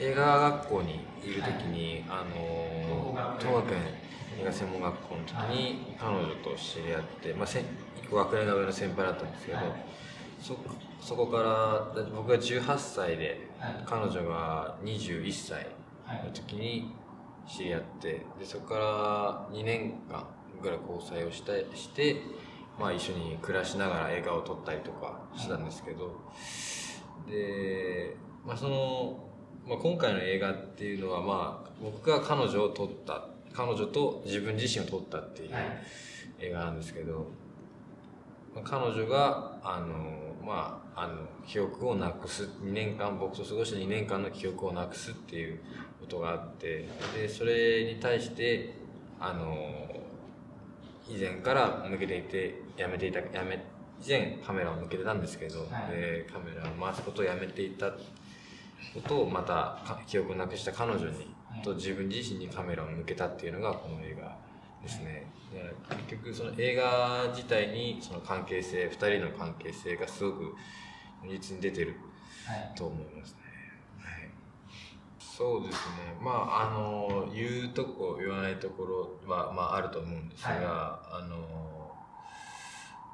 映画学校にいる時に、あの東学園映画専門学校の時に彼女と知り合って、まあ、1個学年が上の先輩だったんですけど、そそこから僕が18歳で、彼女が21歳の時に知り合ってでそこから2年間ぐらい交際をしたして、まあ、一緒に暮らしながら映画を撮ったりとかしたんですけどで、まあ、その、まあ、今回の映画っていうのは、まあ、僕が彼女を撮った彼女と自分自身を撮ったっていう映画なんですけど、まあ、彼女があのまああの記憶をなくす2年間僕と過ごした2年間の記憶をなくすっていうことがあってでそれに対してあの以前から向けていてやめていたやめ以前カメラを向けてたんですけど、はい、でカメラを回すことをやめていたことをまた記憶をなくした彼女に、と自分自身にカメラを向けたっていうのがこの映画ですね。で結局その映画自体にその関係性2人の関係性がすごく実に出てると思いますね。はい、そうですね。まああの言うとこ言わないところは、まあ、あると思うんですが、はい、あの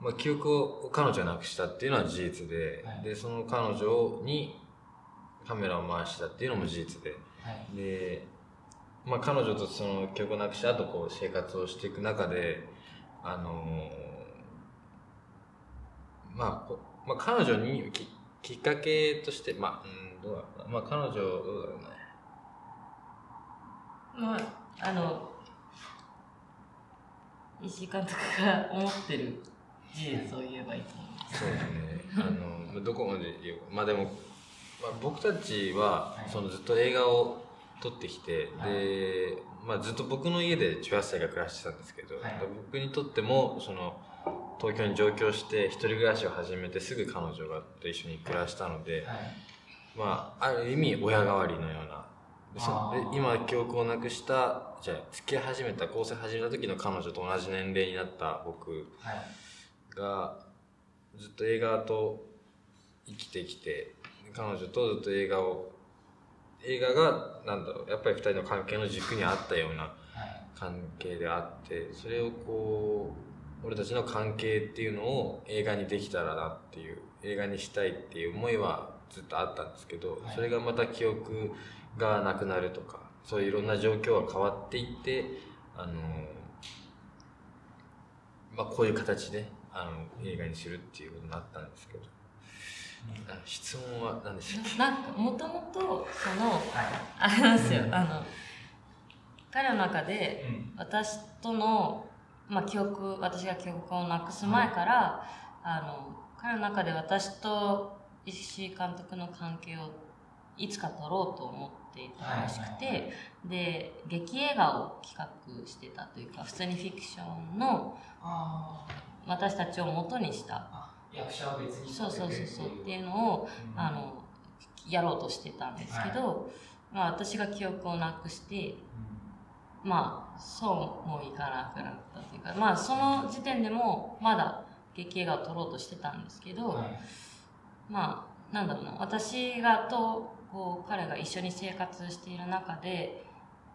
まあ、記憶を彼女がなくしたっていうのは事実ではい、でその彼女にカメラを回したっていうのも事実で、でまあ、彼女とその記憶をなくした後こう生活をしていく中であのー、まあ、まあ彼女にききっかけとしてまあ、うん、どうだろうな。まあ彼女どうだろうね。まああの石井監督が思ってる事実を言えばいいと思います。そうですね。あのどこまで言うまあでも、まあ、僕たちはそのずっと映画を撮ってきて、はい、で、まあ、ずっと僕の家で18歳が暮らしてたんですけど、はい、僕にとってもその東京に上京して一人暮らしを始めてすぐ彼女がと一緒に暮らしたので、はい、まあ、ある意味親代わりのような。で今記憶をなくしたじゃあ付き合い始めた交際始めた時の彼女と同じ年齢になった僕がずっと映画と生きてきて彼女とずっと映画を映画がなんだろうやっぱり2人の関係の軸にあったような関係であってそれをこう俺たちの関係っていうのを映画にできたらなっていう映画にしたいっていう思いはずっとあったんですけどそれがまた記憶がなくなるとかそういういろんな状況が変わっていってあのまあこういう形であの映画にするっていうことになったんですけど。質問は何でしなんかもともとその、あれなんですよ、あの彼の中で私との、まあ、記憶私が記憶をなくす前から、あの彼の中で私と石井監督の関係をいつか撮ろうと思っていたらしくて、で劇映画を企画してたというか普通にフィクションの私たちを元にした役者は別にそうそうそうそう。っていう。のを、うん、あのやろうとしてたんですけど、はい、まあ、私が記憶をなくして、うん、まあそうもいかなくなったというかまあその時点でもまだ劇映画を撮ろうとしてたんですけど、はい、まあなんだろうな私がとこう彼が一緒に生活している中で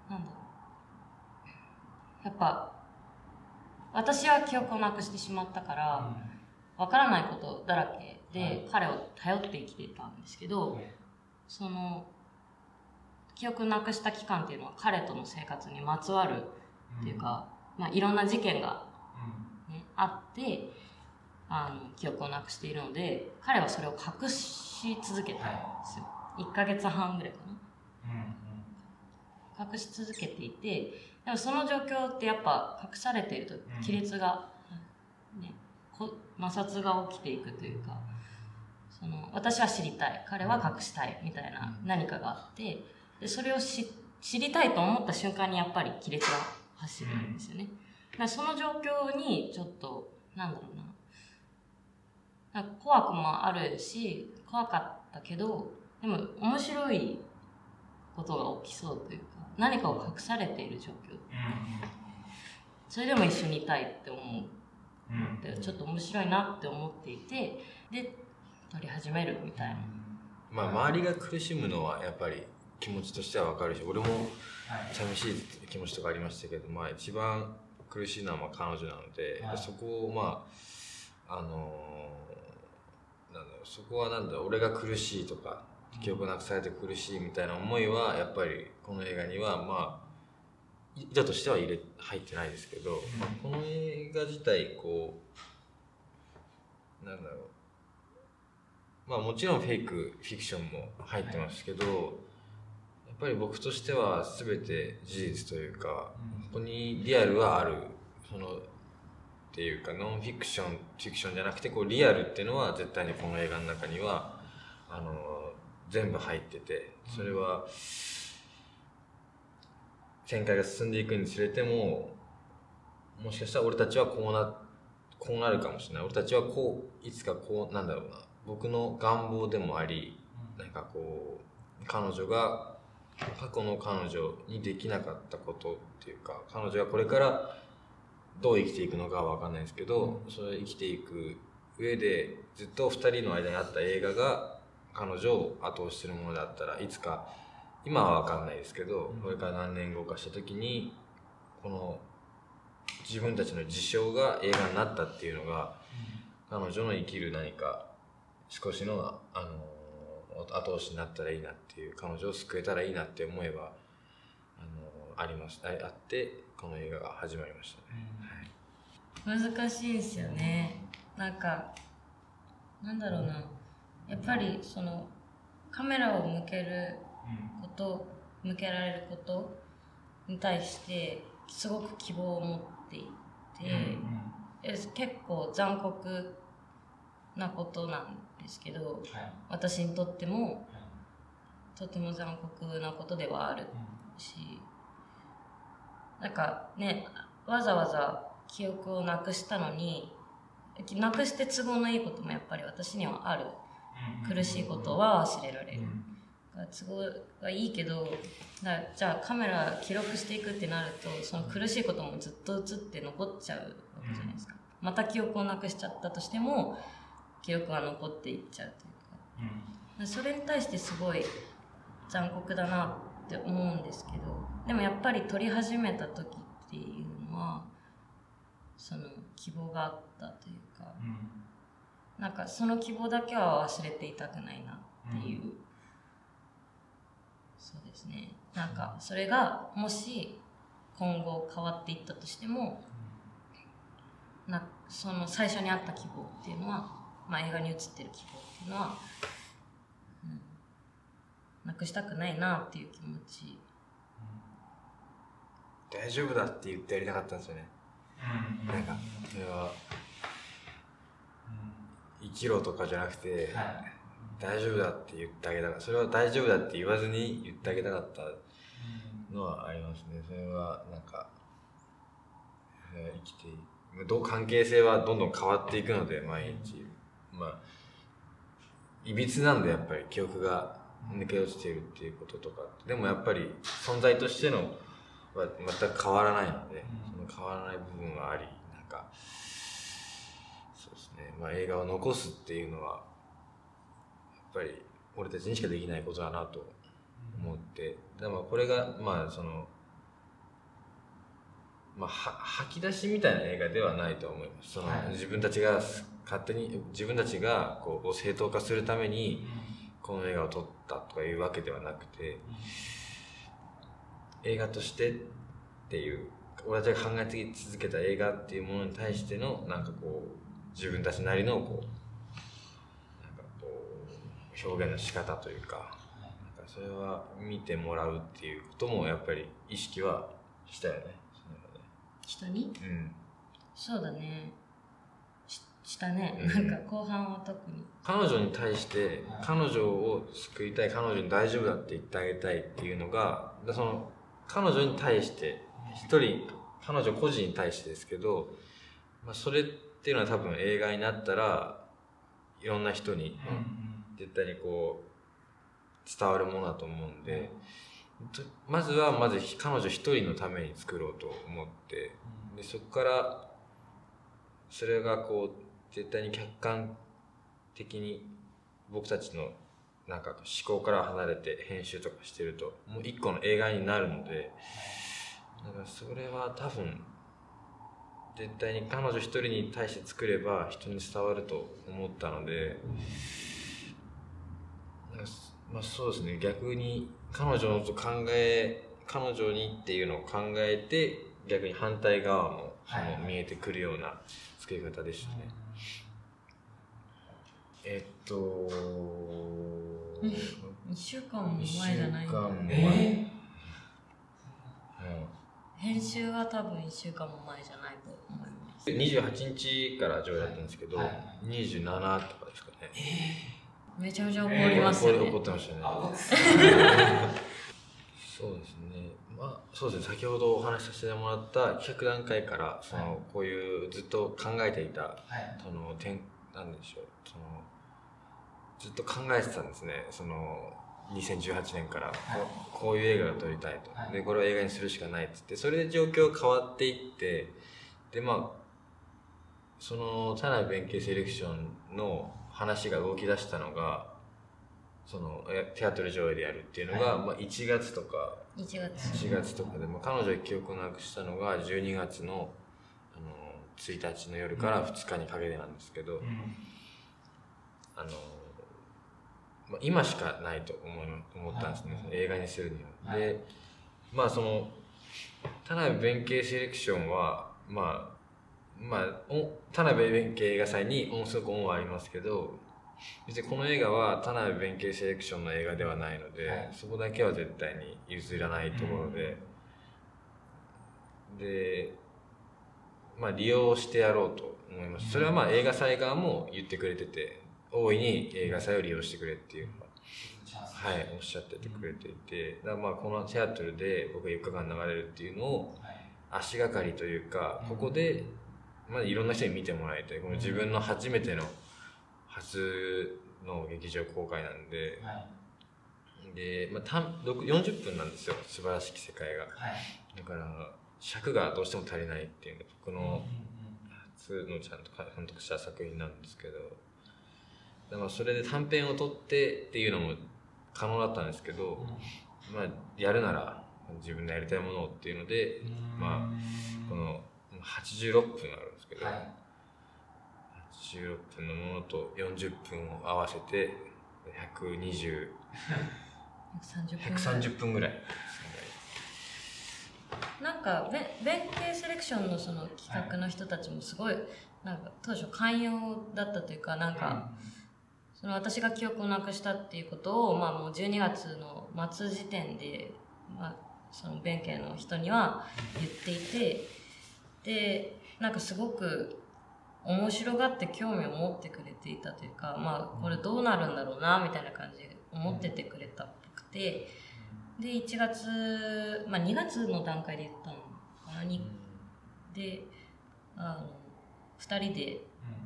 なんだろう。やっぱ私は記憶をなくしてしまったから、うんわからないことだらけで彼を頼って生きてたんですけど、その記憶なくした期間っていうのは彼との生活にまつわるっていうか、まあ、いろんな事件が、ねあってあの記憶をなくしているので彼はそれを隠し続けたんですよ、1ヶ月半ぐらいかな、隠し続けていてでもその状況ってやっぱ隠されていると亀裂が、ね、摩擦が起きていくというかその私は知りたい彼は隠したいみたいな何かがあってでそれを知りたいと思った瞬間にやっぱり亀裂が走るんですよね。だその状況にちょっとなんだろうな。怖くもあるし怖かったけどでも面白いことが起きそうというか何かを隠されている状況。それでも一緒にいたいって思うってちょっと面白いなって思っていてで撮り始めるみたいな。まあ、周りが苦しむのはやっぱり気持ちとしては分かるし俺も寂しい気持ちとかありましたけど、まあ、一番苦しいのはまあ彼女なので、はい、そこをまああのー、なんだろうそこはなんだろう俺が苦しいとか記憶なくされて苦しいみたいな思いはやっぱりこの映画にはまあ意図としては入れ入ってないですけど、まあ、この映画自体こうなんだろう。まあもちろんフェイクフィクションも入ってますけど、やっぱり僕としては全て事実というか、ここにリアルはあるそのっていうかノンフィクションフィクションじゃなくてこうリアルっていうのは絶対にこの映画の中にはあの全部入っててそれは展開が進んでいくにつれてももしかしたら俺たちはこうなこうなるかもしれない。俺たちはこういつかこうなんだろうな。僕の願望でもありなんかこう彼女が過去の彼女にできなかったことっていうか彼女がこれからどう生きていくのかは分かんないですけどそれ生きていく上でずっと2人の間にあった映画が彼女を後押しするものだったらいつか今は分かんないですけどこれから何年後かした時にこの自分たちの事象が映画になったっていうのが彼女の生きる何か少しの、あの後押しになったらいいなっていう彼女を救えたらいいなって思えば、あのあります。あってこの映画が始まりましたね、はい、難しいですよね。なんかなんだろうな。やっぱりそのカメラを向けること、向けられることに対してすごく希望を持っていて、結構残酷なことなんですけど、はい、私にとっても、はい、とても残酷なことではあるし、うん、なんかねわざわざ記憶をなくしたのになくして都合のいいこともやっぱり私にはある、苦しいことは忘れられる、都合がいいけどだじゃあカメラ記録していくってなるとその苦しいこともずっと映って残っちゃうわけじゃないですか、また記憶をなくしちゃったとしても記憶が残っていっちゃうというか、それに対してすごい残酷だなって思うんですけどでもやっぱり撮り始めた時っていうのはその希望があったというか、うん、なんかその希望だけは忘れていたくないなっていうですね。なんかそれがもし今後変わっていったとしても、なその最初にあった希望っていうのはまあ、映画に映ってる希望っていうのは、うん、なくしたくないなっていう気持ち、うん、大丈夫だって言ってやりたかったんですよね、うん、なんかそれは、生きろとかじゃなくて、はい、大丈夫だって言ってあげたかったそれは大丈夫だって言わずに言ってあげたかったのはありますね。それはなんか生きてどう関係性はどんどん変わっていくので毎日。まあいびつなんでやっぱり記憶が抜け落ちているっていうこととか。でもやっぱり存在としてのは全く変わらないので、その変わらない部分はありなんかそうですね、まあ、映画を残すっていうのはぱり俺たちにしかできないことだなと思って、でもこれがまあそのまあ、吐き出しみたいな映画ではないと思います。その、自分たちが勝手に自分たちがこう正当化するためにこの映画を撮ったとかいうわけではなくて映画としてっていう俺たちが考え続けた映画っていうものに対してのなんかこう自分たちなりのこう表現の仕方というかなんかそれは見てもらうっていうこともやっぱり意識はしたよね。人に、うん、そうだね。したね、うん、なんか後半は特に。彼女に対して彼女を救いたい彼女に大丈夫だって言ってあげたいっていうのがその彼女に対して一人彼女個人に対してですけど、まあ、それっていうのは多分映画になったらいろんな人に絶対にこう伝わるものだと思うんで、まずはまず彼女一人のために作ろうと思ってでそこからそれがこう絶対に客観的に僕たちのなんか思考から離れて編集とかしてるともう一個の映画になるのでだからそれは多分絶対に彼女一人に対して作れば人に伝わると思ったので、まあ、そうですね。逆に彼女のと考え彼女にっていうのを考えて逆に反対側も見えてくるような作り方でしたね。えっと、1週間も前じゃないんだよえ？編集は多分1週間も前じゃないと思います。28日から上映だったんですけど、はい。27とかですかね。めちゃめちゃ怒りますよね、怒ってましたね。そうですね。まあ、そうですね。先ほどお話しさせてもらった企画段階から、その、こういうずっと考えていた、はいその、点、なんでしょう。その、ずっと考えてたんですね。その、2018年から、こうこういう映画が撮りたいと。はいで、これを映画にするしかないっつって、それで状況が変わっていって、で、まあ、その、田辺弁慶セレクションの話が動き出したのが、その、えテアトル上映でやるっていうのが、はい。まあ、1月とか、1月。4月とかで、まあ、彼女が記憶をなくしたのが12月のあの1日の夜から2日にかけてなんですけど、あの、まあ、今しかないと思い思ったんですね、はい。映画にするには。はい。でまあその田辺弁慶セレクションはまあまあお田辺弁慶映画祭に音すごく恩はありますけど別にこの映画は田辺弁慶セレクションの映画ではないので、はい。そこだけは絶対に譲らないところで、でまあ利用してやろうと思います。それはまあ映画祭側も言ってくれてて大いに映画祭を利用してくれっていうのははい、おっしゃっててくれていて、だまあこのテアトルで僕が4日間流れるっていうのを足がかりというか、ここで、まあ、いろんな人に見てもらいたい。この自分の初めての初の劇場公開なんで、で、まあ、たんろく40分なんですよ、素晴らしき世界が。だから、尺がどうしても足りないっていうのが僕の初のちゃんと監督した作品なんですけど、だからそれで短編を撮ってっていうのも可能だったんですけど、まあ、やるなら自分のやりたいものをっていうので、まあ、この86分あるんですけど、86分のものと40分を合わせて120 130分。130分ぐらい。なんかべ弁慶セレクションのその企画の人たちもすごいなんか当初寛容だったというかなんか、その私が記憶をなくしたっていうことを、まあ、もう12月の末時点で、まあ、その弁慶の人には言っていてでなんかすごく面白がって興味を持ってくれていたというか、まあ、これどうなるんだろうなみたいな感じで思っててくれたっぽくて。で1月、まあ、2月の段階で言ったのかなにであの2人で、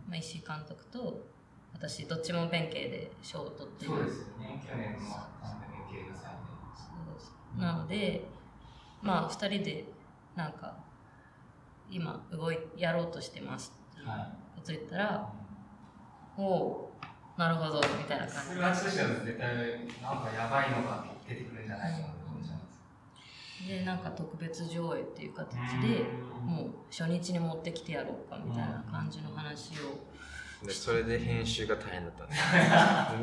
まあ、石井監督と私どっちも弁慶で賞を取って。るそうですよね。去年の三年経過祭そうです。なのでまあ2人でなんか今動いやろうとしてますってこと言ったら、おおなるほどみたいな感それは私は絶対なんかやばいのが出てくるんじゃないかなと思ってますじでなんか特別上映っていう形でもう初日に持ってきてやろうかみたいな感じの話をでそれで編集が大変だったん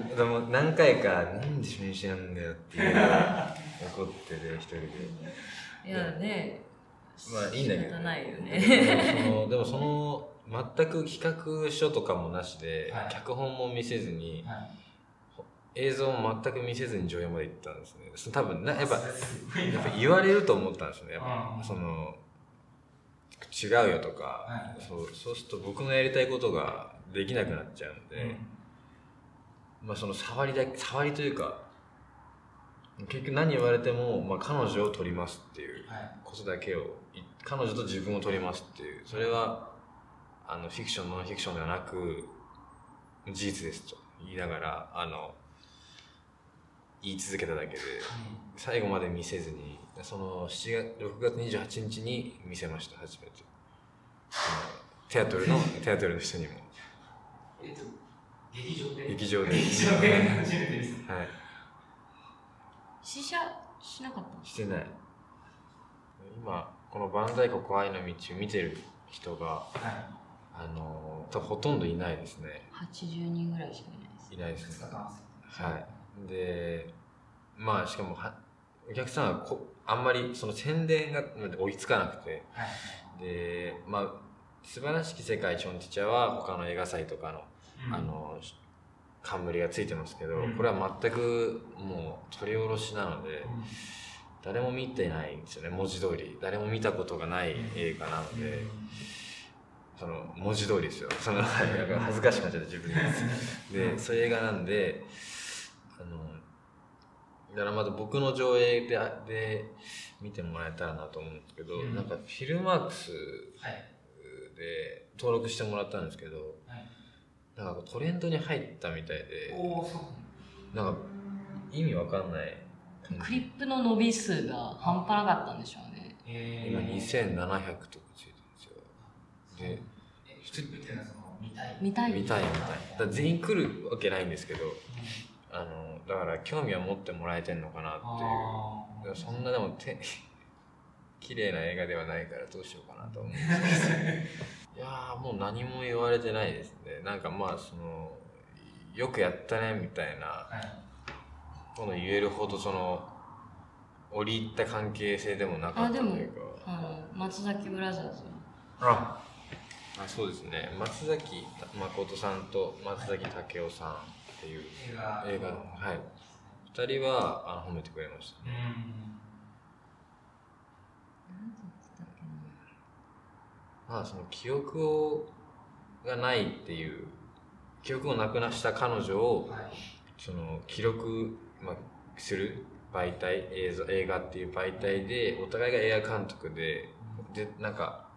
です でも何回か「なんで編集なんだよ」っていう怒ってて一人で。いやねまあいいんだけどないよでねもそのでもその全く企画書とかもなしで、はい。脚本も見せずにはい。映像も全く見せずに上映まで行ったんですね。そ多分なやっぱやっぱ言われると思ったんですよね。やっぱうん。その違うよとか、はい。そうそうすると僕のやりたいことができなくなっちゃうんで、まあその触りだけ触りというか結局何言われても、まあ、彼女を取りますっていうはい。ことだけをい彼女と自分を取りますっていうそれはあのフィクションノンフィクションではなく事実ですと。言いながらあの言い続けただけで最後まで見せずにその7月6月28日に見せました初めて。あのテアトルの テアトルの人にも。えっと劇場で？劇場で。劇場で初めてです。はい。はい試写しなかったしてない。今この万歳国愛の道を見てる人がはい。あの多分ほとんどいないですね。80人ぐらいしかいないですいないですね。はい。でまあしかもはお客さんはこあんまりその宣伝が追いつかなくて。はい。でまあ素晴らしき世界チョンティチャは他の映画祭とかのうん。あの冠がついてますけど、うん。これは全くもう取り下ろしなので、うん誰も見てないんですよね。文字通り。誰も見たことがない映画なので、その文字通りですよ。その なんか恥ずかしくなっちゃって自分で。でそういう映画なんであのだからまず僕の上映でで見てもらえたらなと思うんですけど、うん。なんかフィルマークスはい。で登録してもらったんですけどはい。なんかトレンドに入ったみたいで。なんか意味わかんないクリップの伸び数が半端なかったんでしょうね。え今2700とかついてるんですよ。で見たい。見たい。見たい見たい。だ全員来るわけないんですけどあのだから興味は持ってもらえてんのかなっていう。そんなでもて 綺麗な映画ではないからどうしようかなと思うんです。け どいやーもう何も言われてないですね。なんかまあそのよくやったねみたいなはいこの言えるほどその折り入った関係性でもなかったというか。あの松崎ブラザーズあ。あそうですね。松崎誠さんと松崎武雄さんっていう映画映画のはい。2人はあの褒めてくれましたね。うん。まあその記憶をがないっていう記憶をなくなした彼女をはい。その記録、まあ、する媒体映像映画っていう媒体でお互いが映画監督ででなんか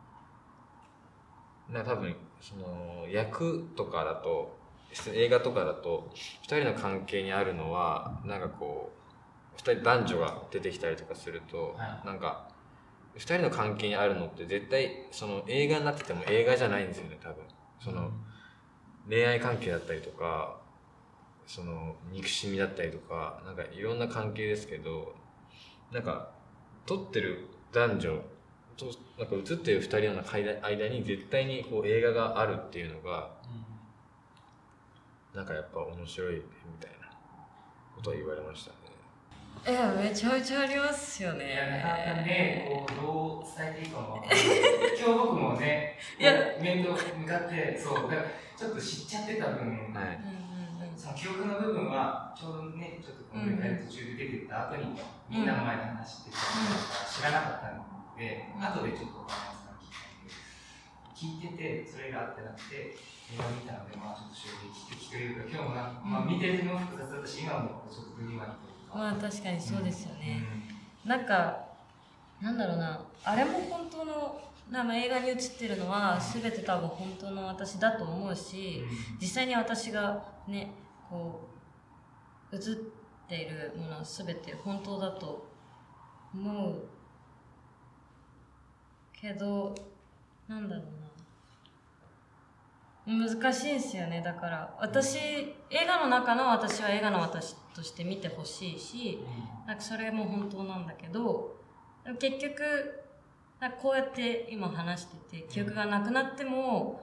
な多分その役とかだと映画とかだと2人の関係にあるのはなんかこう2人男女が出てきたりとかすると、はい。なんか2人の関係にあるのって絶対その映画になってても映画じゃないんですよね多分。その恋愛関係だったりとかその憎しみだったりとかなんかいろんな関係ですけどなんか撮ってる男女となんか映ってる2人の間間に絶対にこう映画があるっていうのがなんかやっぱ面白いみたいなことを言われましたね。えめちゃめちゃありますよいやなかなかねねこうどう伝えていいかも今日僕もねいや。面と向かってそうだからちょっと知っちゃってた分、はい。うんうんうんその記憶の部分はちょうどねちょっとこの会途中で出てった後に、みんなの前で話してたから知らなかったので、うん。後でちょっとお話さん聞いててそれがあってなくて映画見たのでまあちょっと衝撃的というか今日もなん。か、まあ、見てるのも複雑だったし今もちょっと不安というか、まあ確かにそうですよね、うなんかなんだろうなあれも本当のなんか映画に映ってるのは全て多分本当の私だと思うしん。実際に私がねこう映っているものは全て本当だと思うけどなんだろうな。難しいんですよね。だから私映画の中の私は映画の私として見てほしいしなんかそれも本当なんだけど結局こうやって今話してて記憶がなくなっても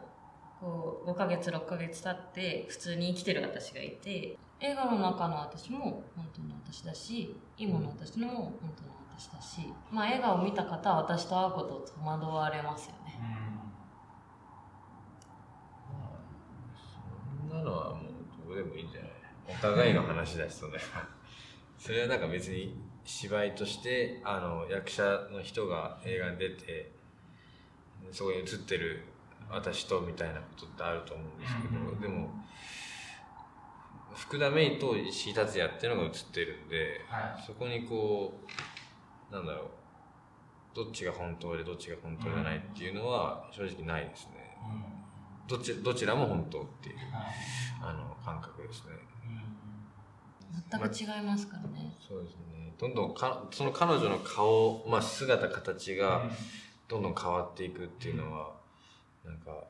こう5ヶ月6ヶ月経って普通に生きてる私がいて映画の中の私も本当の私だし今の私のも本当の私だし、まあ、映画を見た方は私と会うことを戸惑われますよね。そんなのはもうどうでもいいんじゃない？お互いの話だしそれは。それはなんか別に芝居としてあの役者の人が映画に出てそこに映ってる私とみたいなことってあると思うんですけど、うんでも福田芽衣と石井達也っていうのが映ってるんで、はい。そこにこうなんだろうどっちが本当でどっちが本当じゃないっていうのは正直ないですね、どちどちらも本当っていうあの感覚ですね。全く違いますからね。そうですね。どんどんかその彼女の顔、まあ、姿形がどんどん変わっていくっていうのはなんかなんか、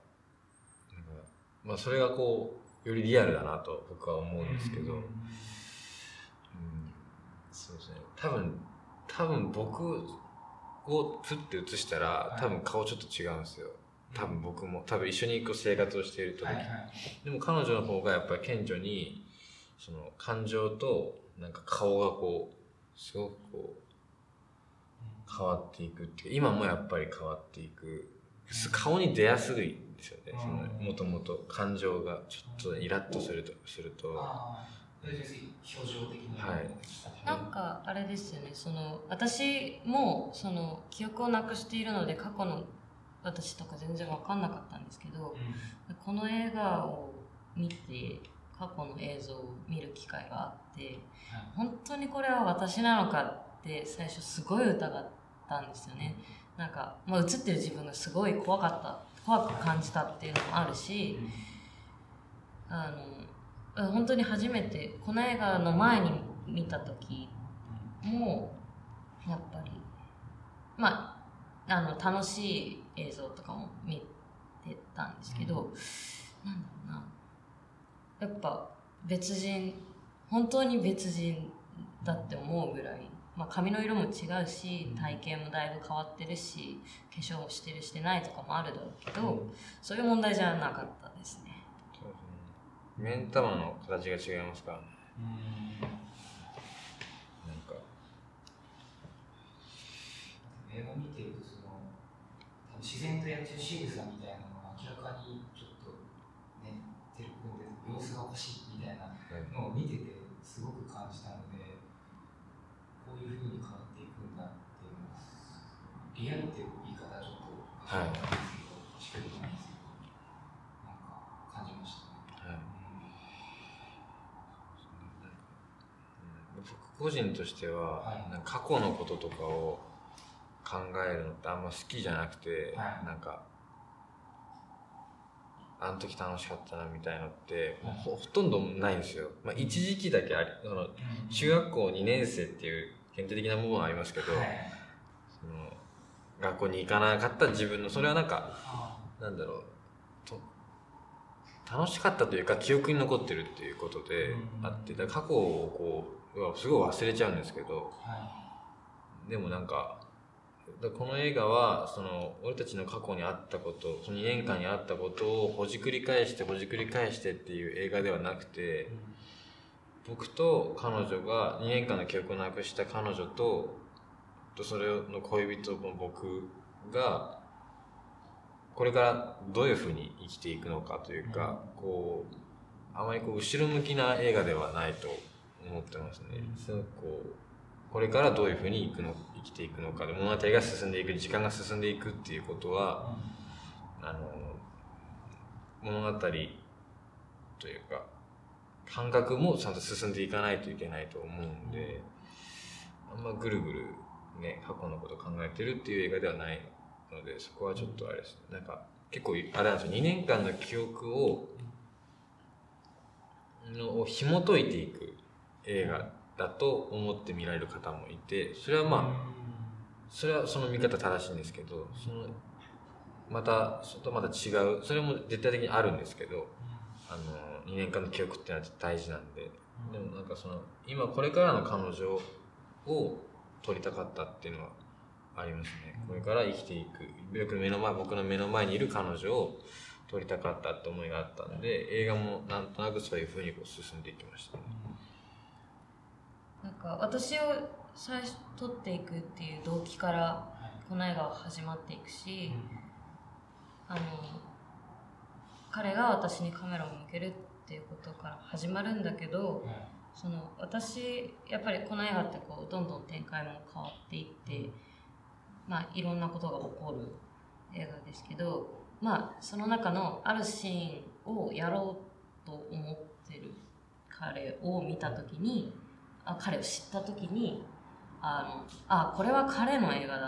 まあ、それがこうよりリアルだなと僕は思うんですけど、そうですね。多分多分僕をプッて映したら多分顔ちょっと違うんですよ。多分僕も多分一緒にこう生活をしている時、はいはいでも彼女の方がやっぱり顕著にその感情となんか顔がこうすごくこう変わっていくっていう。今もやっぱり変わっていく顔に出やすいんですよね。そのもともと感情がちょっとイラッとするとすると。表情的に。い。なんかあれですよね。その私もその記憶をなくしているので過去の私とか全然分かんなかったんですけどこの映画を見て過去の映像を見る機会があって本当にこれは私なのかって最初すごい疑ったんですよねなんか、まあ、映ってる自分がすごい怖かった怖く感じたっていうのもあるしあの本当に初めてこの映画の前に見た時もやっぱりまああの楽しい映像とかも見てたんですけど、なんだろうな。やっぱ別人本当に別人だって思うぐらい、まあ、髪の色も違うし体型もだいぶ変わってるし化粧をしてるしてないとかもあるだろうけど、そういう問題じゃなかったですね。そうですね。目ん玉の形が違いますからね。なんか。映画見てるとその多分自然とやってる仕草みたいなのが明らかにちょっとね照んで様子がおかしいみたいなのを見ててすごく感じたのでこういうふうに変わっていくんだっていうのはリアルっていう言い方はちょっとはいなんですけど、しっくりこないんですけどなんか感じましたね。はい。僕個人としては、はい。なんか過去のこととかを考えるのってあんま好きじゃなくて、はい。なんかあの時楽しかったなみたいのって、はい。ほほとんどないんですよ、まあ、一時期だけありその中学校2年生っていう限定的な部分はありますけど、はい。その学校に行かなかった自分のそれはなんかあなんだろうと楽しかったというか記憶に残ってるっていうことでうんあってだ過去をこうすごい忘れちゃうんですけどーはでもなんかだこの映画はその俺たちの過去にあったことその2年間にあったことをほじくり返してほじくり返してっていう映画ではなくてい僕と彼女が2年間の記憶をなくした彼女ととそれの恋人の僕がこれからどういうふうに生きていくのかというか、こうあまりこう後ろ向きな映画ではないと思ってますね。うん。そうこうこれからどういうふうに生くの生きていくのかで物語が進んでいく時間が進んでいくっていうことはあの物語というか感覚もちゃんと進んでいかないといけないと思うんであんまぐるぐるね過去のこと考えてるっていう映画ではないのでそこはちょっとあれですね。なんか結構あれなんですよ。2年間の記憶をのを紐解いていく映画だと思って見られる方もいてそれはまあそれはその見方正しいんですけどそのまたそれとまた違うそれも絶対的にあるんですけどあの2年間の記憶っていうのは大事なんででもなんかその今これからの彼女を撮りたかったっていうのはありますね。これから生きていく。僕の目の前僕の目の前にいる彼女を撮りたかったって思いがあったんで映画もなんとなくそういうふうにこう進んでいきましたね。なんか私を最初撮っていくっていう動機からこの映画は始まっていくし、あの彼が私にカメラを向けるっていうことから始まるんだけどその私やっぱりこの映画ってこうどんどん展開も変わっていって、まあ、いろんなことが起こる映画ですけど、まあ、その中のあるシーンをやろうと思ってる彼を見た時にあ彼を知った時にあのあこれは彼の映画だ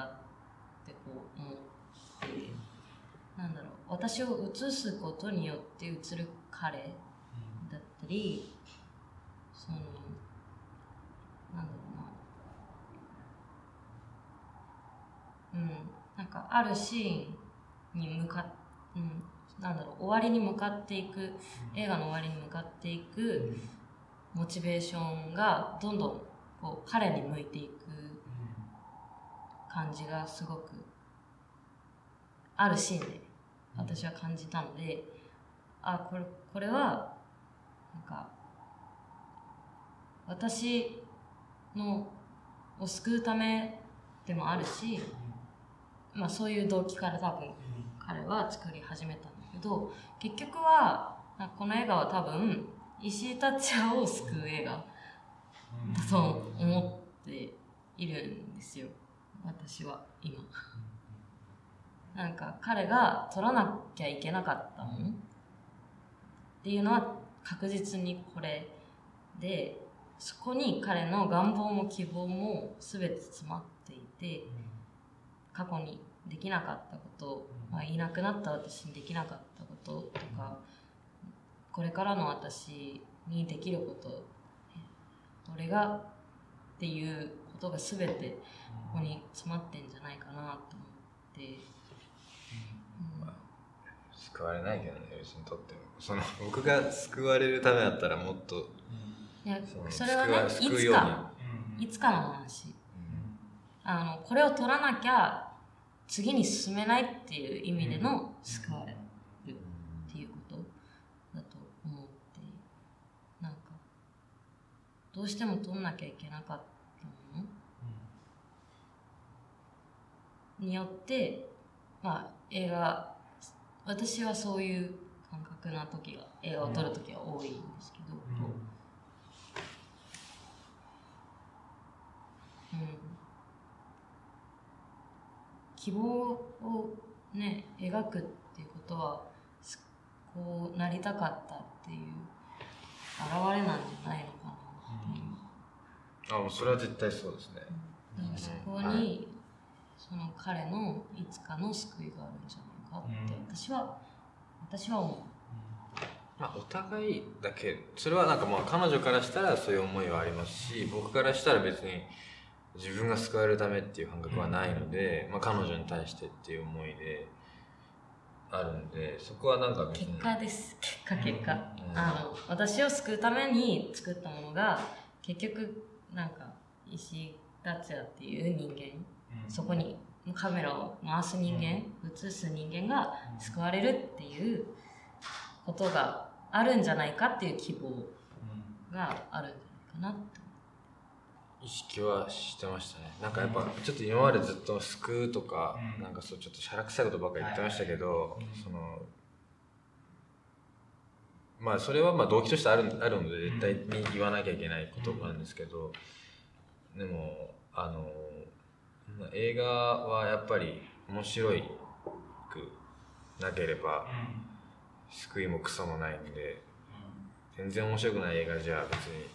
ってこう思ってなんだろう私を映すことによって映る彼ったりそのなんだろうな。うん。なんかあるシーンに向かっ、うん、なんだろう。終わりに向かっていく。映画の終わりに向かっていく。モチベーションがどんどんこう彼に向いていく。感じがすごくあるシーンで私は感じたのであこれこれはなんか私のを救うためでもあるし、まあ、そういう動機から多分彼は作り始めたんだけど結局はこの映画は多分石井達也を救う映画だと思っているんですよ私は今。なんか彼が取らなきゃいけなかったものっていうのは確実にこれでそこに彼の願望も希望も全て詰まっていて過去にできなかったこと、まあ、いなくなった私にできなかったこととかこれからの私にできること俺がっていうことが全てここに詰まってんじゃないかなと思って。救われないけどね別にとっても。その僕が救われるためだったらもっと、いやそれはねいつか。いつかの話、うん、あのこれを取らなきゃ次に進めないっていう意味での救われるっていうことだと思ってなんかどうしても取んなきゃいけなかったものによってまあ映画私はそういう感覚な時が映画を撮る時は多いんですけど、うん、うん、希望をね描くっていうことはこうなりたかったっていう表れなんじゃないのかなう、うん、あそれは絶対そうですね、だからそこに、その彼のいつかの救いがあるんじゃないかって私は、私は思う。まあ、お互いだけそれはなんかまあ彼女からしたらそういう思いはありますし僕からしたら別に自分が救われるためっていう感覚はないので、まあ、彼女に対してっていう思いであるんでそこはなんか結果です。結果結果、うん、あの私を救うために作ったものが結局なんか石井達也っていう人間、うん、そこにカメラを回す人間、映す人間が救われるっていうことがあるん。じゃないかっていう希望があるん。じゃないかな意識はしてましたね。なんかやっぱちょっと今までずっと救うとか、うん、なんかそうちょっとしゃらくさいことばっかり言ってましたけど、そのまあそれはまあ動機としてあるあるので絶対に言わなきゃいけない言葉なんですけど、でもあの映画はやっぱり面白いくなければ、救いもクソもないんで、全然面白くない映画じゃ別に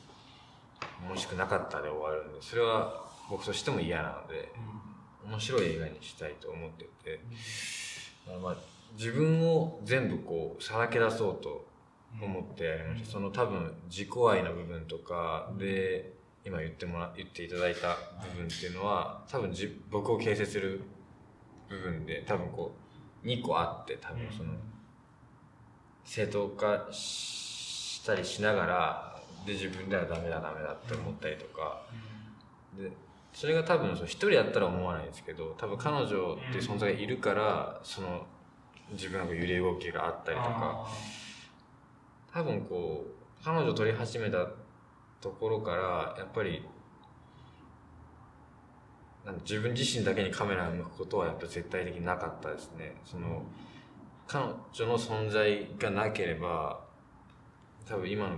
面白くなかったで終わるんでそれは僕としても嫌なので、面白い映画にしたいと思ってて、まあ、自分を全部こうさらけ出そうと思ってやりました、その多分自己愛の部分とかで今言ってもら言っていただいた部分っていうのは多分じ僕を形成する部分で多分こう2個あって多分その正当化したりしながらで自分ではダメだダメだって思ったりとか。でそれが多分一人やったら思わないですけど多分彼女っていう存在がいるからその自分の揺れ動きがあったりとか。多分こう彼女を撮り始めたところからやっぱり自分自身だけにカメラを向くことはやっぱ絶対的になかったですね。その彼女の存在がなければ多分今の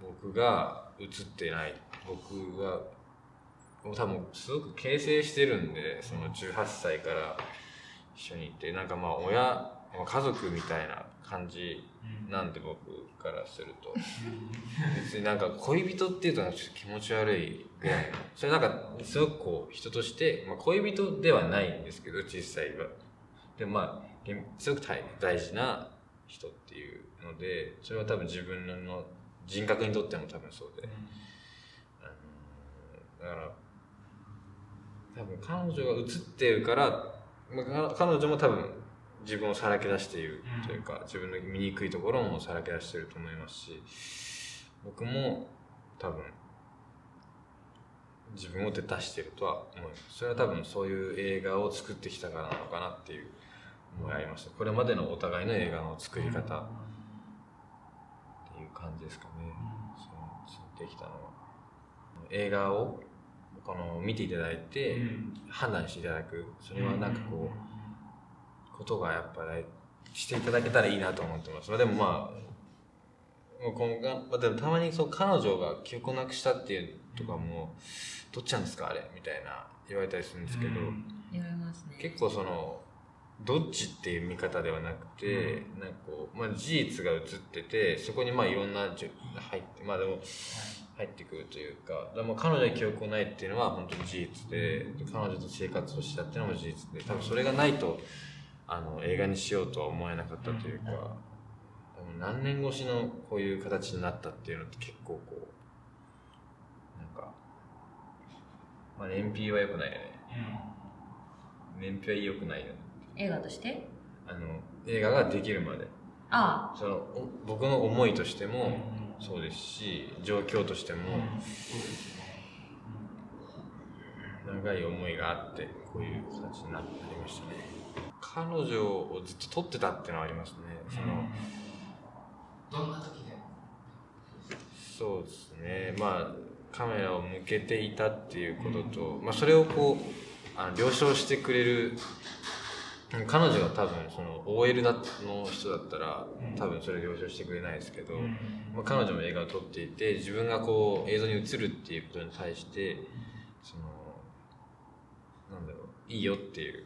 僕が映ってない僕が多分すごく形成してるんでその18歳から一緒にいてなんかまあ親家族みたいな感じなんで僕からすると。別になんか恋人っていうとちょっと気持ち悪いぐらいそれなんかすごくこう人として、まあ、恋人ではないんですけど実際は。でまあすごく大事な人っていうのでそれは多分自分の人格にとっても多分そうで、あのだから多分彼女が映ってるから、まあ、彼女も多分自分をさらけ出しているというか、自分の醜いところもさらけ出していると思いますし僕も多分自分を出してるとは思います。それは多分そういう映画を作ってきたからなのかなっていう思いありましたこれまでのお互いの映画の作り方っていう感じですかね、そのできたのは。映画をこの見ていただいて判断していただく。それはなんかこうことがやっぱりしていただけたらいいなと思ってます。でもまあもう今後でもたまにそう彼女が記憶をなくしたっていうとかもどっちなんですかあれみたいな言われたりするんですけど、言われますね。結構そのどっちっていう見方ではなくて、なんかこう、まあ、事実が映っててそこにまあいろんなじゅ入ってまあでも入ってくるというかでも彼女に記憶がないっていうのは本当に事実で彼女と生活をしたっていうのも事実で多分それがないとあの映画にしようとは思えなかったというか、多分何年越しのこういう形になったっていうのって結構こうなんかまあ燃費は良くないよね、燃費は良くないよね。映画として？あの映画ができるまで。あそのお僕の思いとしてもそうですし状況としても長い思いがあってこういう形になりましたね彼女をずっと撮ってたっていうのはありますね。そのどんな時でそうですね。まあカメラを向けていたっていうことと、まあ、それをこうあの了承してくれる彼女が多分その OL だの人だったら多分それ了承してくれないですけど、まあ、彼女も映画を撮っていて自分がこう映像に映るっていうことに対してそのなんだろういいよっていう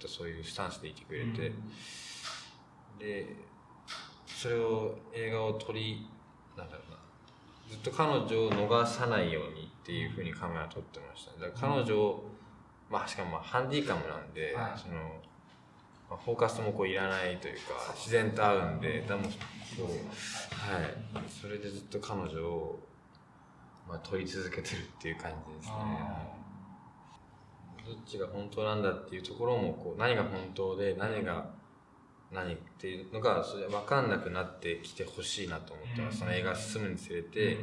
とそういうスタンスでいてくれて、でそれを映画を撮りなんだろうな。ずっと彼女を逃さないようにっていうふうにカメラ撮ってました、だから彼女を、まあしかもまあハンディカムなんで、はい。そのまあ、フォーカスもこういらないというか自然と合うんででもそう。はい。それでずっと彼女を、まあ、撮り続けてるっていう感じですねどっちが本当なんだっていうところもこう何が本当で何が何っていうのがそれ分かんなくなってきてほしいなと思ってます、その映画進むにつれて、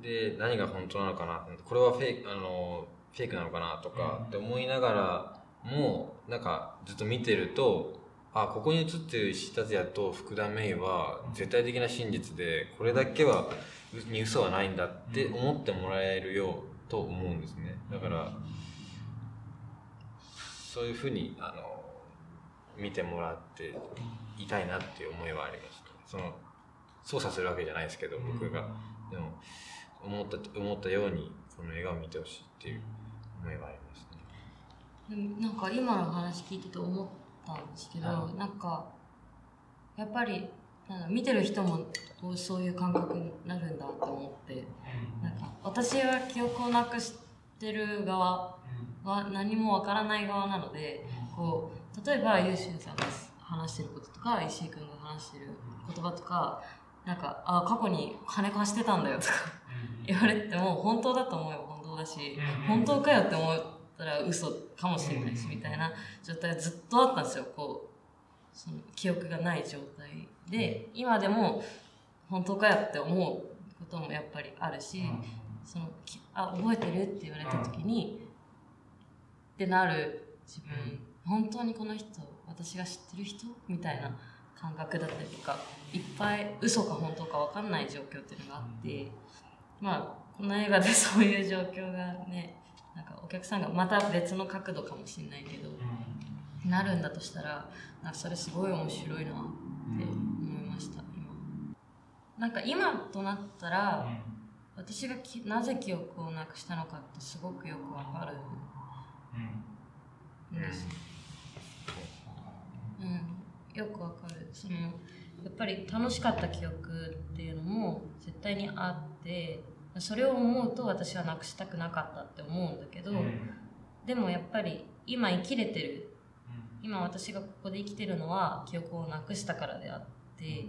で何が本当なのかなこれはフェイクあのフェイクなのかなとかって思いながらもなんかずっと見てるとあここに映ってる石井達也と福田芽衣は絶対的な真実でこれだけはに嘘はないんだって思ってもらえるようと思うんですね。だからそういうふうにあの見てもらっていたいなっていう思いはありますその操作するわけじゃないですけど僕が。でも思った思ったようにこの映画を見てほしいっていう思いはありますね。でもなんか今の話聞いてて思ったんですけど、はなんかやっぱりなんだ見てる人もそういう感覚になるんだと思って。なんか私は記憶をなくしてる側は何もわからない側なのでこう例えばユーシュンさんが話してることとか石井君が話してる言葉とかなんかあ過去に金貸してたんだよとか言われても本当だと思えば本当だし本当かよって思ったら嘘かもしれないしみたいな状態がずっとあったんですよ。こうその記憶がない状態で今でも本当かよって思うこともやっぱりあるしそのきあ覚えてるって言われた時にってなる。自分。本当にこの人私が知ってる人？みたいな感覚だったりとかいっぱい嘘か本当か分かんない状況っていうのがあってまあこの映画で そういう状況がねなんかお客さんがまた別の角度かもしれないけどなるんだとしたらなんかそれすごい面白いなって思いました今。なんか今となったら私がきなぜ記憶をなくしたのかってすごくよくわかるん。ですうん、よくわかる。そのやっぱり楽しかった記憶っていうのも絶対にあってそれを思うと私はなくしたくなかったって思うんだけど、でもやっぱり今生きれてる今私がここで生きてるのは記憶をなくしたからであって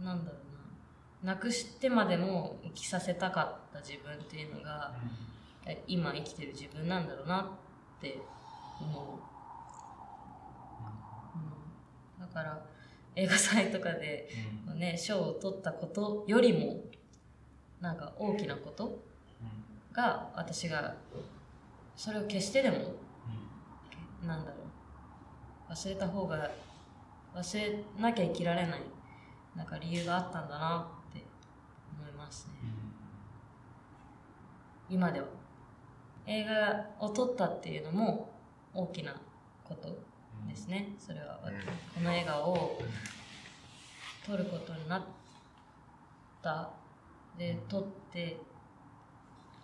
なんだろうな。なくしてまでも生きさせたかった自分っていうのが今生きてる自分なんだろうなって思う、うん、だから、映画祭とかで、ね、賞を取ったことよりもなんか大きなことが私がそれを消してでも、なんだろう。忘れた方が忘れなきゃ生きられないなんか理由があったんだなって思いますね、今では映画を撮ったっていうのも大きなことですね。それは、この映画を撮ることになった。で撮って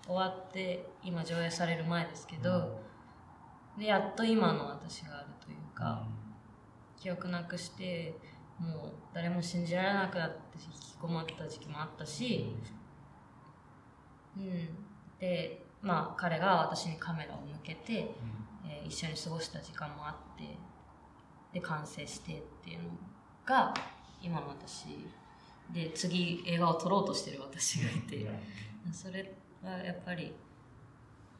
終わって今上映される前ですけど、でやっと今の私があるというか、記憶なくしてもう誰も信じられなくなって引きこもった時期もあったし、うん、でまあ彼が私にカメラを向けて、えー、一緒に過ごした時間もあってで完成してっていうのが今の私で次映画を撮ろうとしてる私がいてそれはやっぱり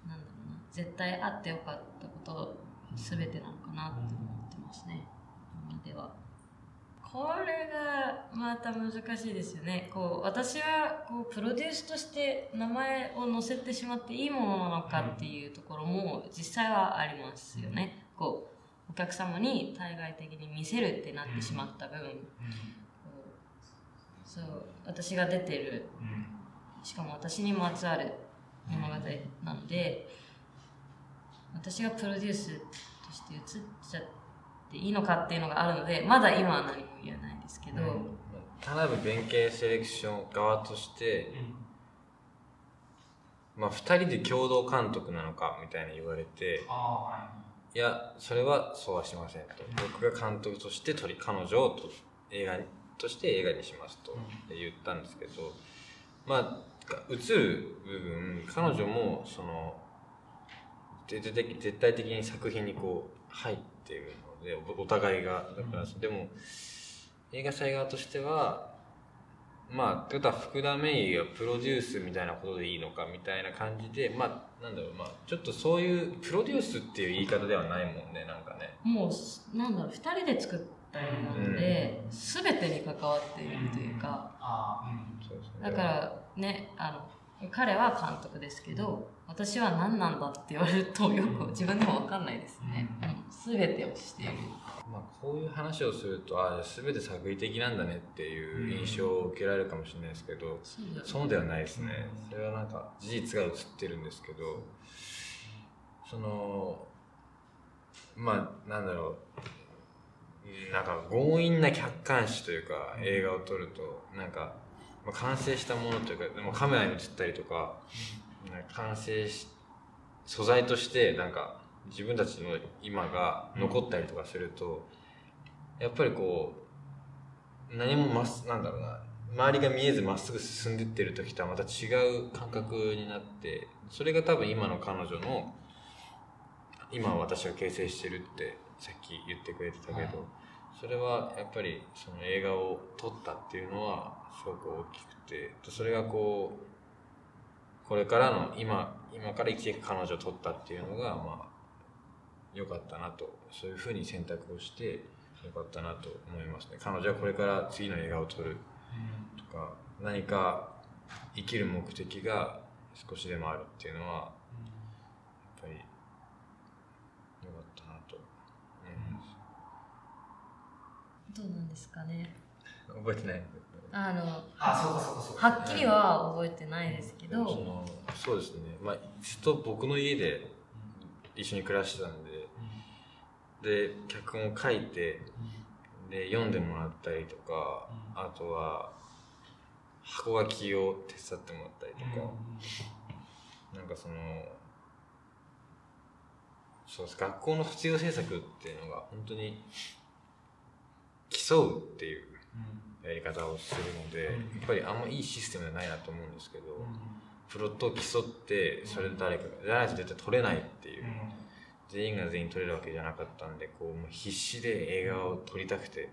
なんだろうな絶対あってよかったこと全てなのかなって思ってますね今では。これがまた難しいですよね。こう私はこうプロデュースとして名前を載せてしまっていいものなのかっていうところも実際はありますよね。こうお客様に対外的に見せるってなってしまった分、そう私が出てる、しかも私にまつわる物語なので私がプロデュースとして映っちゃっていいのかっていうのがあるのでまだ今は何も言えないですけど、うん、田辺弁慶セレクション側として、うん、まあ、2人で共同監督なのかみたいに言われて、はい、いやそれはそうはしませんと、僕が監督として撮り彼女をと映画として映画にしますと言ったんですけど、まあ映る部分彼女もその絶対的に作品にこう入っているのでお互いが。だから、でも映画祭側としてはまあ、ということは福田芽衣がプロデュースみたいなことでいいのかみたいな感じで、まあ、なんだろう、まあ、ちょっとそういうプロデュースっていう言い方ではないもんね、なんかね。もう、なんだろう、二人で作った映画なので、す、べ、てに関わっているというか、だからね、あの、彼は監督ですけど、私は何なんだって言われるとよく自分でも分かんないですね。す、べ、てをしている。まあ、こういう話をするとああ全て作為的なんだねっていう印象を受けられるかもしれないですけど、そうではないですね。それはなんか事実が映ってるんですけどそのまあなんだろう。なんか強引な客観視というか映画を撮るとなんか、まあ、完成したものというかでもカメラに映ったりとか完成し素材としてなんか自分たちの今が残ったりとかすると、やっぱりこう何もまっなんだろうな周りが見えずまっすぐ進んでってる時とはまた違う感覚になってそれが多分今の彼女の今私が形成してるってさっき言ってくれてたけど、それはやっぱりその映画を撮ったっていうのはすごく大きくてそれがこうこれからの今今から生きていく彼女を撮ったっていうのがまあ良かったなとそういうふうに選択をして良かったなと思いますね。彼女はこれから次の映画を撮るとか、何か生きる目的が少しでもあるっていうのはやっぱり良かったなと思います、どうなんですかね覚えてない。あのあそうかそうかそうか。はっきりは覚えてないですけど、そのそうですね。まあずっと僕の家で一緒に暮らしてたんで。で脚本を書いて、で読んでもらったりとか、あとは箱書きを手伝ってもらったりとか、なんかそのそうです。学校の卒業制作っていうのが本当に競うっていうやり方をするので、やっぱりあんまいいシステムじゃないなと思うんですけど、プロットを競ってそれで誰かがじゃないと絶対取れないっていう。全員が全員撮れるわけじゃなかったんでこうもう必死で映画を撮りたくて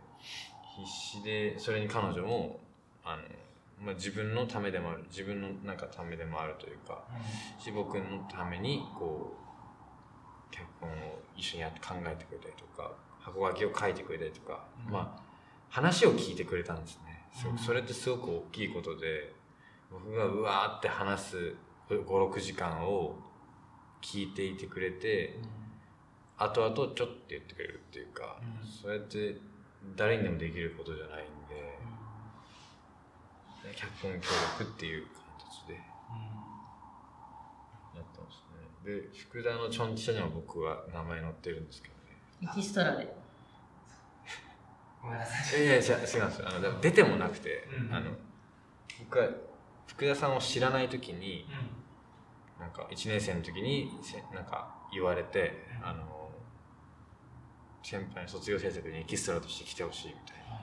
必死でそれに彼女もあの、まあ、自分のためでもある自分のなんかためでもあるというか志保君のためにこう脚本を一緒にやって考えてくれたりとか箱書きを書いてくれたりとか、まあ話を聞いてくれたんですね。それってすごく大きいことで僕がうわーって話す56時間を聞いていてくれて、後々ちょっと言ってくれるっていうか、うん。そうやって誰にでもできることじゃないんで、脚本協力っていう形でやってますね。で福田のちょんちゃにも僕は名前載ってるんですけどね。エキストラでごめんなさい。いやいや違うんですよ。あのでも出てもなくて、うん。あの僕は福田さんを知らない時にうなんか1年生の時にせなんか言われてあの先輩の卒業制作にエキストラとして来てほしいみたいな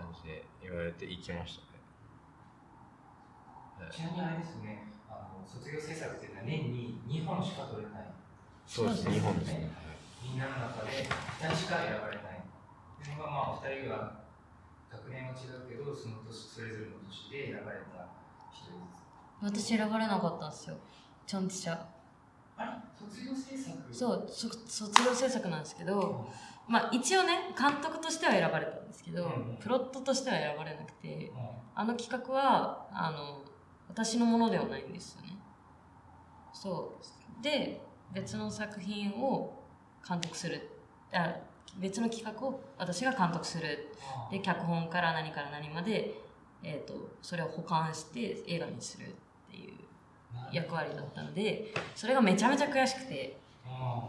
感じで言われて行きましたね。はい。ちなみにあれですね、あの卒業制作っていうのは年に2本しか取れない。そうですね日本ですね。みんなの中で2人しか選ばれない。でまあまあ2人が学年は違うけど、その年それぞれの年で選ばれた1人ずつ。私選ばれなかったんですよ。ちょんちちゃあれ？卒業制作？そうそ卒業制作なんですけどまあ一応ね監督としては選ばれたんですけど、うん。プロットとしては選ばれなくてうん。あの企画はあの私のものではないんですよね。そう。で別の作品を監督する。あ別の企画を私が監督する。で脚本から何から何まで、えー、とそれを保管して映画にするっていう役割だったのでそれがめちゃめちゃ悔しくて。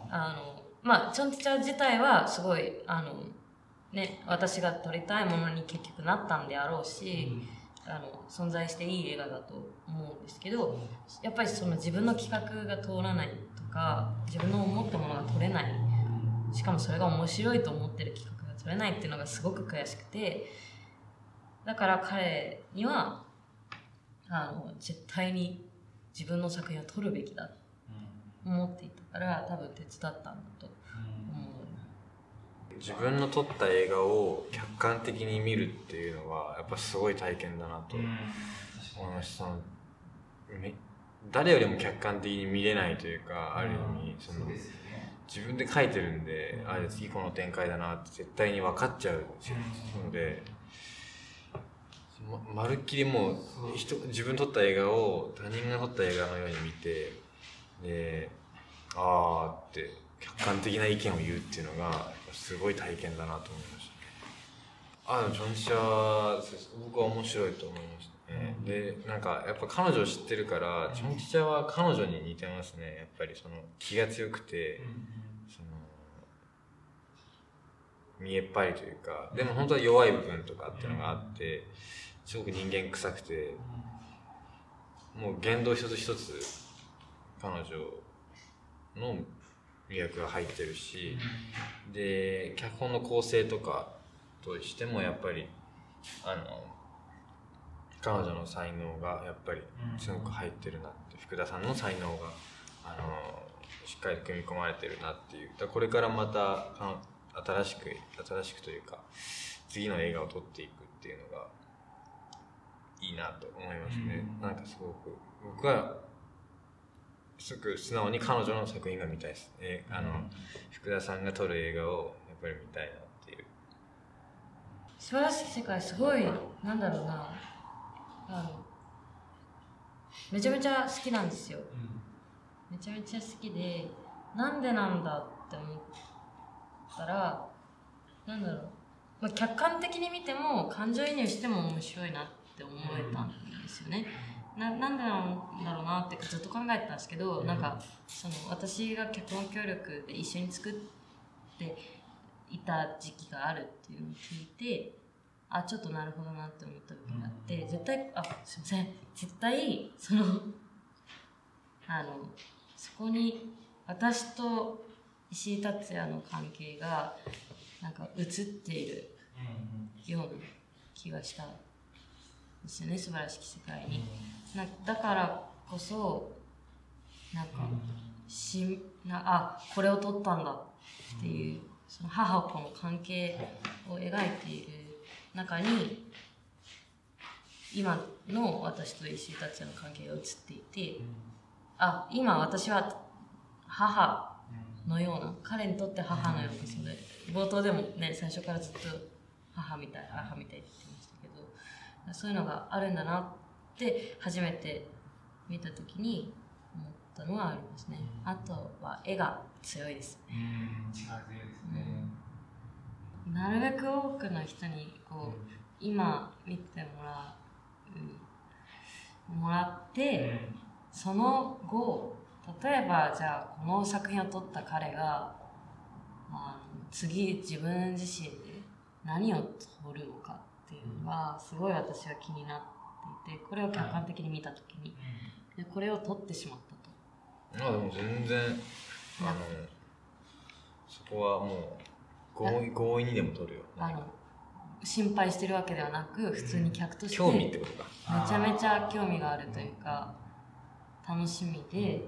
あのまあちょんちちゃ自体はすごいあのね私が撮りたいものに結局なったんであろうし、あの存在していい映画だと思うんですけどやっぱりその自分の企画が通らないとか自分の思ったものが撮れないしかもそれが面白いと思ってる企画が撮れないっていうのがすごく悔しくてだから彼にはあの絶対に自分の作品を撮るべきだと思っていたから多分手伝ったんだと思う。自分の撮った映画を客観的に見るっていうのはやっぱすごい体験だなと思いましたそのめ誰よりも客観的に見れないというかある意味その自分で書いてるんであ次この展開だなって絶対に分かっちゃうのでままるっきりもう人自分撮った映画を他人が撮った映画のように見てでああって客観的な意見を言うっていうのがすごい体験だなと思いました。ねあでもジョン・シャ僕は面白いと思いましたね、でなんかやっぱ彼女を知ってるからジョン・チャーは彼女に似てますね。やっぱりその気が強くて、その見えっ張りというかでも本当は弱い部分とかっていうのがあってすごく人間臭くてもう言動一つ一つ彼女の魅力が入ってるしで脚本の構成とかとしてもやっぱりあの彼女の才能がやっぱりすごく入ってるなって福田さんの才能があのしっかり組み込まれてるなっていう。だこれからまた新しく新しくというか次の映画を撮っていくっていうのがいいなと思いますね、うん。なんかすごく僕はすごく素直に彼女の作品が見たいです、えあの福田さんが撮る映画をやっぱり見たいなっていう。素晴らしい世界すごいなんだろうな。あのめちゃめちゃ好きなんですよ。めちゃめちゃ好きでなんでなんだって思ったらなんだろう、まあ、客観的に見ても感情移入しても面白いなって思えたんですよね、ななんでなんだろうなってずっと考えてたんですけど、なんかその私が脚本協力で一緒に作っていた時期があるっていうのを聞いてあちょっとなるほどなって思った時があって絶対あすいません。絶対そのあのそこに私と石井達也の関係がなんか映っているような気がしたんですよね素晴らしき世界に。なだからこそなんかしなあこれを撮ったんだっていうその母子の関係を描いている中に今の私と石井達也の関係が映っていてあ今私は母のような彼にとって母のようなそれ冒頭でもね最初からずっと母みたい母みたいって言ってましたけどそういうのがあるんだなって初めて見た時に思ったのはありますね、あとは絵が強いですね。うん力強いですね、なるべく多くの人にこう、今見てもらうもらって、その後例えばじゃあこの作品を撮った彼があの次自分自身で何を撮るのかっていうのがすごい私は気になっていてこれを客観的に見た時に、でこれを撮ってしまったと。あでも全然あのそこはもう強引にでも撮るよ。あの心配してるわけではなく普通に客として興味ってことか。めちゃめちゃ興味があるというか楽しみで、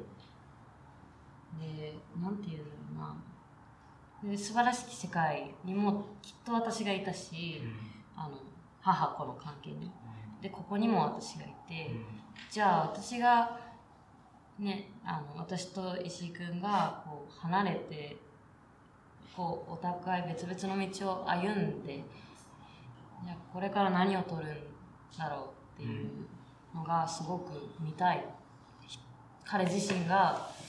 でなんていうんだろうな。で素晴らしき世界にもきっと私がいたし、あの母子の関係にでここにも私がいて、じゃあ私がねあの私と石井君がこう離れてこうお互い別々の道を歩んでじゃこれから何を撮るんだろうっていうのがすごく見たい。彼自身が一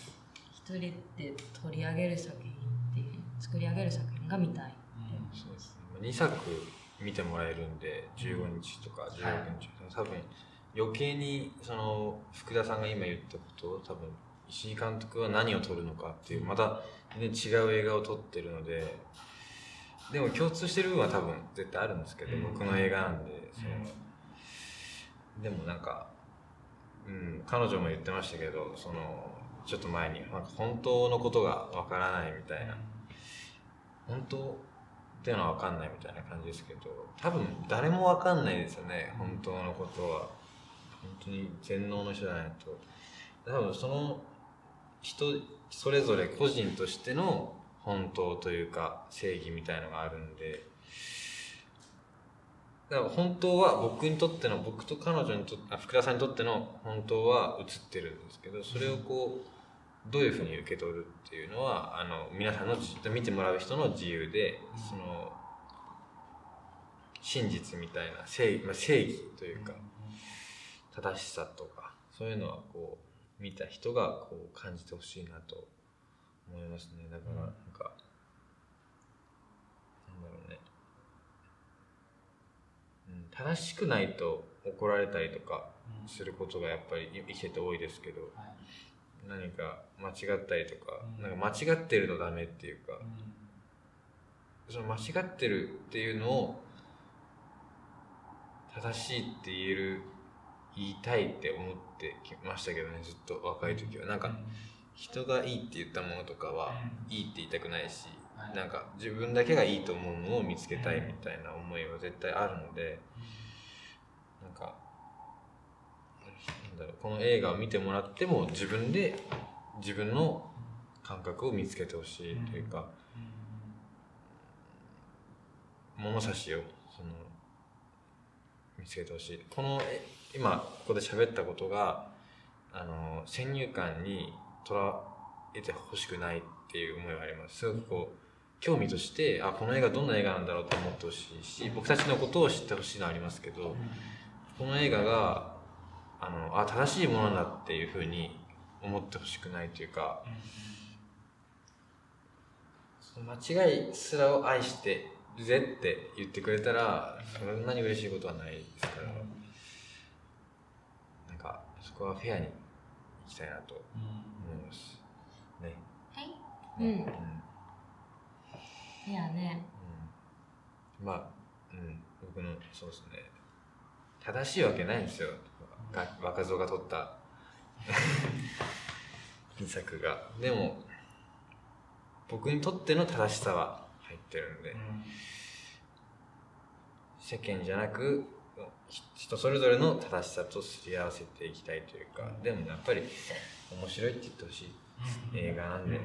人で取り上げる作品って作り上げる作品が見たい、うん、そうですね。2作見てもらえるんで15日とか16日、はい、多分余計にその福田さんが今言ったことを多分石井監督は何を撮るのかっていうまた全然違う映画を撮ってるのででも共通してる部分は多分絶対あるんですけど、僕の映画なんでそのでもなんか、うん、彼女も言ってましたけどそのちょっと前になんか本当のことがわからないみたいな。本当っていうのは分かんないみたいな感じですけど多分誰も分かんないですよね本当のことは。本当に全能の人じゃないと。多分その人それぞれ個人としての本当というか正義みたいのがあるんで。だから本当は僕にとっての僕と彼女にとって福田さんにとっての本当は映ってるんですけどそれをこうどういうふうに受け取るっていうのはあの皆さんの見てもらう人の自由でその真実みたいな正義,、まあ、正義というか正しさとかそういうのはこう見た人がこう感じてほしいなと思いますね。だからなんか、なんだろうね、うん、正しくないと怒られたりとかすることがやっぱり生きてて多いですけど、何か間違ったりとか、なんか間違ってるとダメっていうか、その間違ってるっていうのを正しいって言える言いたいって思ってきましたけどねずっと若い時は。なんか、人がいいって言ったものとかはいいって言いたくないし、なんか自分だけがいいと思うものを見つけたいみたいな思いは絶対あるので、なんかだろうこの映画を見てもらっても自分で自分の感覚を見つけてほしいというか、物差しをその見つけてほしい。この今ここで喋ったことがあの先入観に捉えてほしくないっていう思いはあります。すごくこう興味としてあこの映画どんな映画なんだろうと思ってほしいし僕たちのことを知ってほしいのはありますけどこの映画があのあ正しいものだっていうふうに思ってほしくないというかその間違いすらを愛してるぜって言ってくれたらそんなに嬉しいことはないですからなんかそこはフェアにいきたいなと思います。ね。はい。うん。うんいやね、うん、まあ、うん、僕のそうですね正しいわけないんですよ若造が撮った。2作が。でも僕にとっての正しさは入ってるんで、うん、世間じゃなく人それぞれの正しさとすり合わせていきたいというか。でもやっぱり面白いって言ってほしい。映画なんで、